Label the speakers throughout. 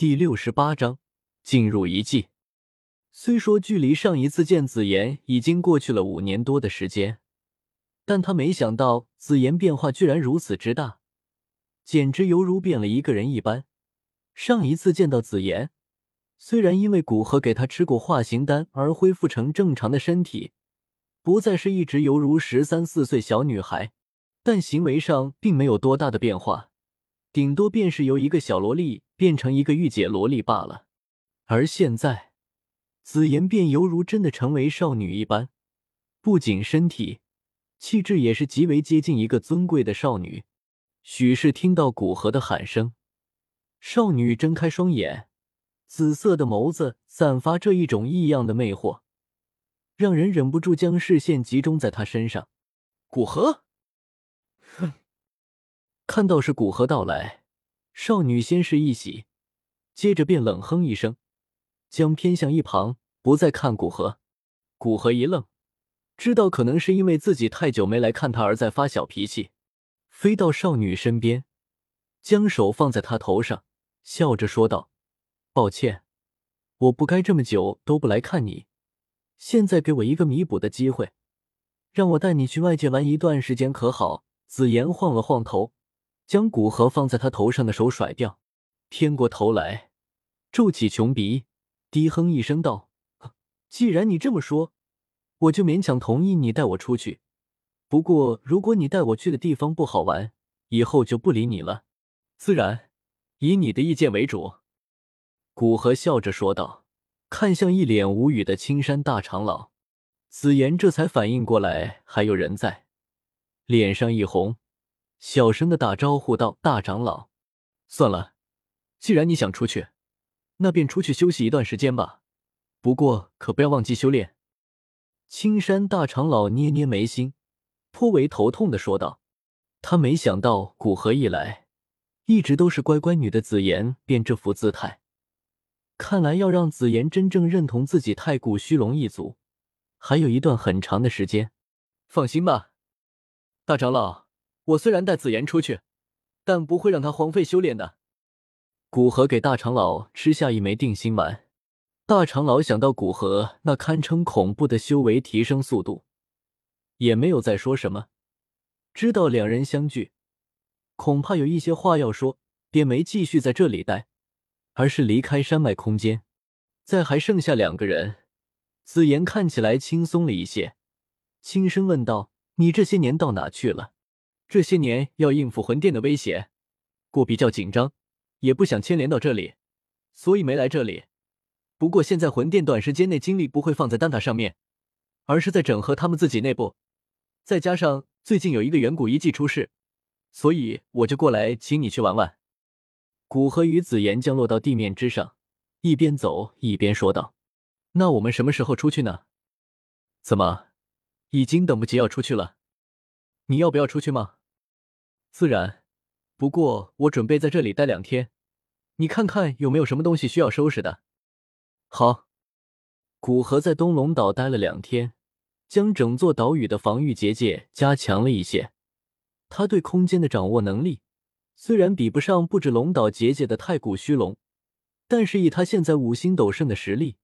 Speaker 1: 第六十八章进入遗迹。虽说距离上一次见紫妍已经过去了五年多的时间，但他没想到紫妍变化居然如此之大，简直犹如变了一个人一般。上一次见到紫妍，虽然因为古河给他吃过化形丹而恢复成正常的身体，不再是一直犹如十三四岁小女孩，但行为上并没有多大的变化，顶多便是由一个小萝莉。变成一个御姐萝莉罢了，而现在，紫妍便犹如真的成为少女一般，不仅身体、气质也是极为接近一个尊贵的少女。许是听到古河的喊声，少女睁开双眼，紫色的眸子散发着一种异样的魅惑，让人忍不住将视线集中在她身上。古河，哼，看到是古河到来。少女先是一喜，接着便冷哼一声，将偏向一旁，不再看古河。古河一愣，知道可能是因为自己太久没来看他而在发小脾气，飞到少女身边，将手放在她头上，笑着说道：“抱歉，我不该这么久都不来看你，现在给我一个弥补的机会，让我带你去外界玩一段时间，可好？”紫妍晃了晃头。将古河放在他头上的手甩掉，偏过头来，皱起穷鼻，低哼一声道：“既然你这么说，我就勉强同意你带我出去。不过，如果你带我去的地方不好玩，以后就不理你了。自然以你的意见为主。”古河笑着说道，看向一脸无语的青山大长老。紫妍这才反应过来还有人在，脸上一红。小声的打招呼道：“大长老，算了，既然你想出去，那便出去休息一段时间吧。不过可不要忘记修炼。”青山大长老捏捏眉心，颇为头痛的说道：“他没想到古河一来，一直都是乖乖女的紫妍变这副姿态。看来要让紫妍真正认同自己太古虚龙一族，还有一段很长的时间。放心吧，大长老。”我虽然带紫妍出去，但不会让她荒废修炼的。古河给大长老吃下一枚定心丸，大长老想到古河那堪称恐怖的修为提升速度，也没有再说什么。知道两人相聚，恐怕有一些话要说，便没继续在这里待，而是离开山脉空间。在还剩下两个人，紫妍看起来轻松了一些，轻声问道：“你这些年到哪去了？”这些年要应付魂殿的威胁，过比较紧张，也不想牵连到这里，所以没来这里。不过现在魂殿短时间内精力不会放在丹塔上面，而是在整合他们自己内部。再加上最近有一个远古遗迹出世，所以我就过来请你去玩玩。古河与紫妍降落到地面之上，一边走一边说道：“那我们什么时候出去呢？怎么，已经等不及要出去了？你要不要出去吗？”自然，不过我准备在这里待两天，你看看有没有什么东西需要收拾的。好，古河在东龙岛待了两天，将整座岛屿的防御结界加强了一些。他对空间的掌握能力虽然比不上布置龙岛结界的太古虚龙，但是以他现在五星斗圣的实力，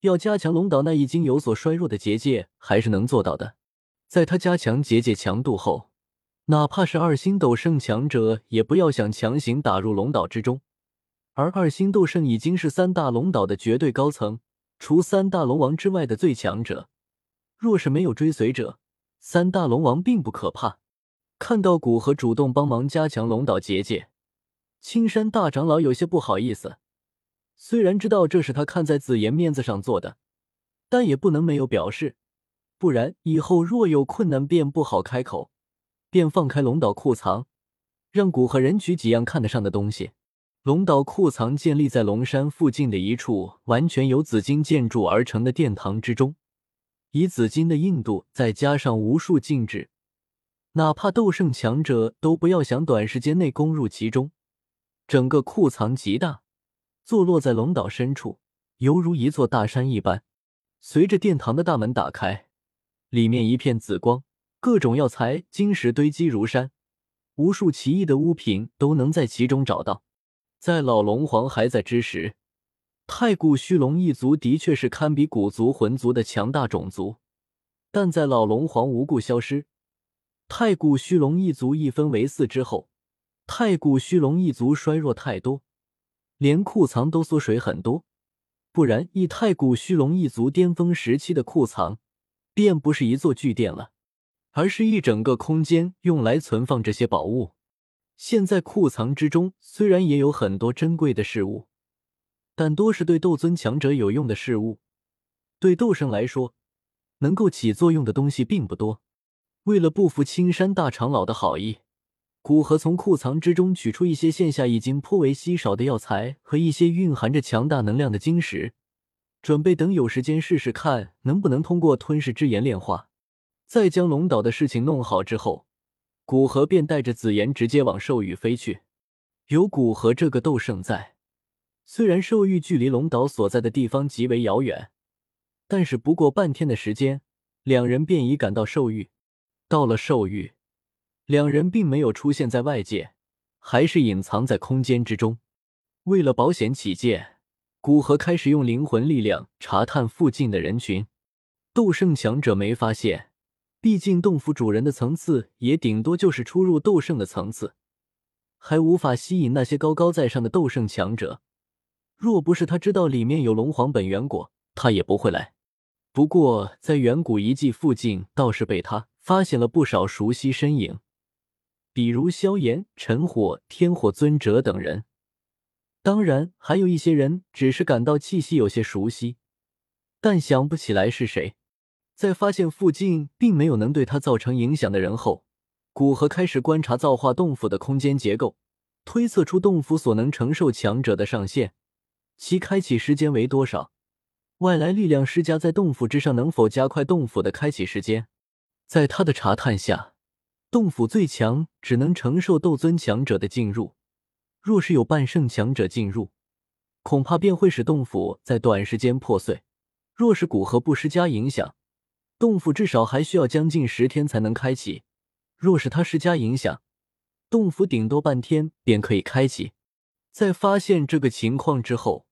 Speaker 1: 要加强龙岛那已经有所衰弱的结界，还是能做到的。在他加强结界强度后。哪怕是二星斗圣强者，也不要想强行打入龙岛之中。而二星斗圣已经是三大龙岛的绝对高层，除三大龙王之外的最强者。若是没有追随者，三大龙王并不可怕。看到古河主动帮忙加强龙岛结界，青山大长老有些不好意思。虽然知道这是他看在紫妍面子上做的，但也不能没有表示，不然以后若有困难便不好开口。便放开龙岛库藏，让古河人取几样看得上的东西。龙岛库藏建立在龙山附近的一处完全由紫金建筑而成的殿堂之中，以紫金的硬度，再加上无数禁制，哪怕斗圣强者都不要想短时间内攻入其中。整个库藏极大，坐落在龙岛深处，犹如一座大山一般。随着殿堂的大门打开，里面一片紫光。各种药材、晶石堆积如山，无数奇异的物品都能在其中找到。在老龙皇还在之时，太古虚龙一族的确是堪比古族、魂族的强大种族。但在老龙皇无故消失，太古虚龙一族一分为四之后，太古虚龙一族衰弱太多，连库藏都缩水很多。不然，以太古虚龙一族巅峰时期的库藏，便不是一座巨殿了，而是一整个空间用来存放这些宝物。现在库藏之中虽然也有很多珍贵的事物，但多是对斗尊强者有用的事物，对斗圣来说，能够起作用的东西并不多。为了不负青山大长老的好意。古河从库藏之中取出一些现下已经颇为稀少的药材和一些蕴含着强大能量的晶石，准备等有时间试试看能不能通过吞噬之炎炼化。在将龙岛的事情弄好之后，古河便带着紫妍直接往兽域飞去。有古河这个斗圣在，虽然兽域距离龙岛所在的地方极为遥远，但是不过半天的时间，两人便已赶到兽域。到了兽域。两人并没有出现在外界，还是隐藏在空间之中。为了保险起见，古河开始用灵魂力量查探附近的人群。斗圣强者没发现，毕竟洞府主人的层次也顶多就是初入斗圣的层次，还无法吸引那些高高在上的斗圣强者。若不是他知道里面有龙皇本源果，他也不会来。不过在远古遗迹附近，倒是被他发现了不少熟悉身影。比如萧炎、陈火、天火尊者等人，当然还有一些人只是感到气息有些熟悉，但想不起来是谁。在发现附近并没有能对他造成影响的人后，古河开始观察造化洞府的空间结构，推测出洞府所能承受强者的上限，其开启时间为多少？外来力量施加在洞府之上，能否加快洞府的开启时间？在他的查探下。洞府最强只能承受斗尊强者的进入，若是有半圣强者进入，恐怕便会使洞府在短时间破碎。若是古河不施加影响，洞府至少还需要将近十天才能开启；若是他施加影响，洞府顶多半天便可以开启。在发现这个情况之后，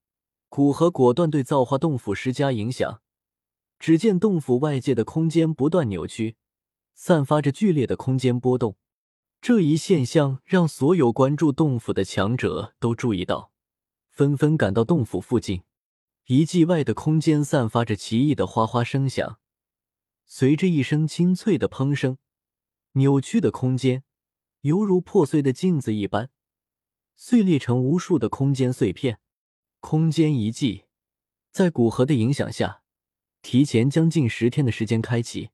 Speaker 1: 古河果断对造化洞府施加影响。只见洞府外界的空间不断扭曲。散发着剧烈的空间波动，这一现象让所有关注洞府的强者都注意到，纷纷赶到洞府附近。遗迹外的空间散发着奇异的哗哗声响，随着一声清脆的砰声，扭曲的空间犹如破碎的镜子一般，碎裂成无数的空间碎片。空间遗迹在古河的影响下，提前将近十天的时间开启。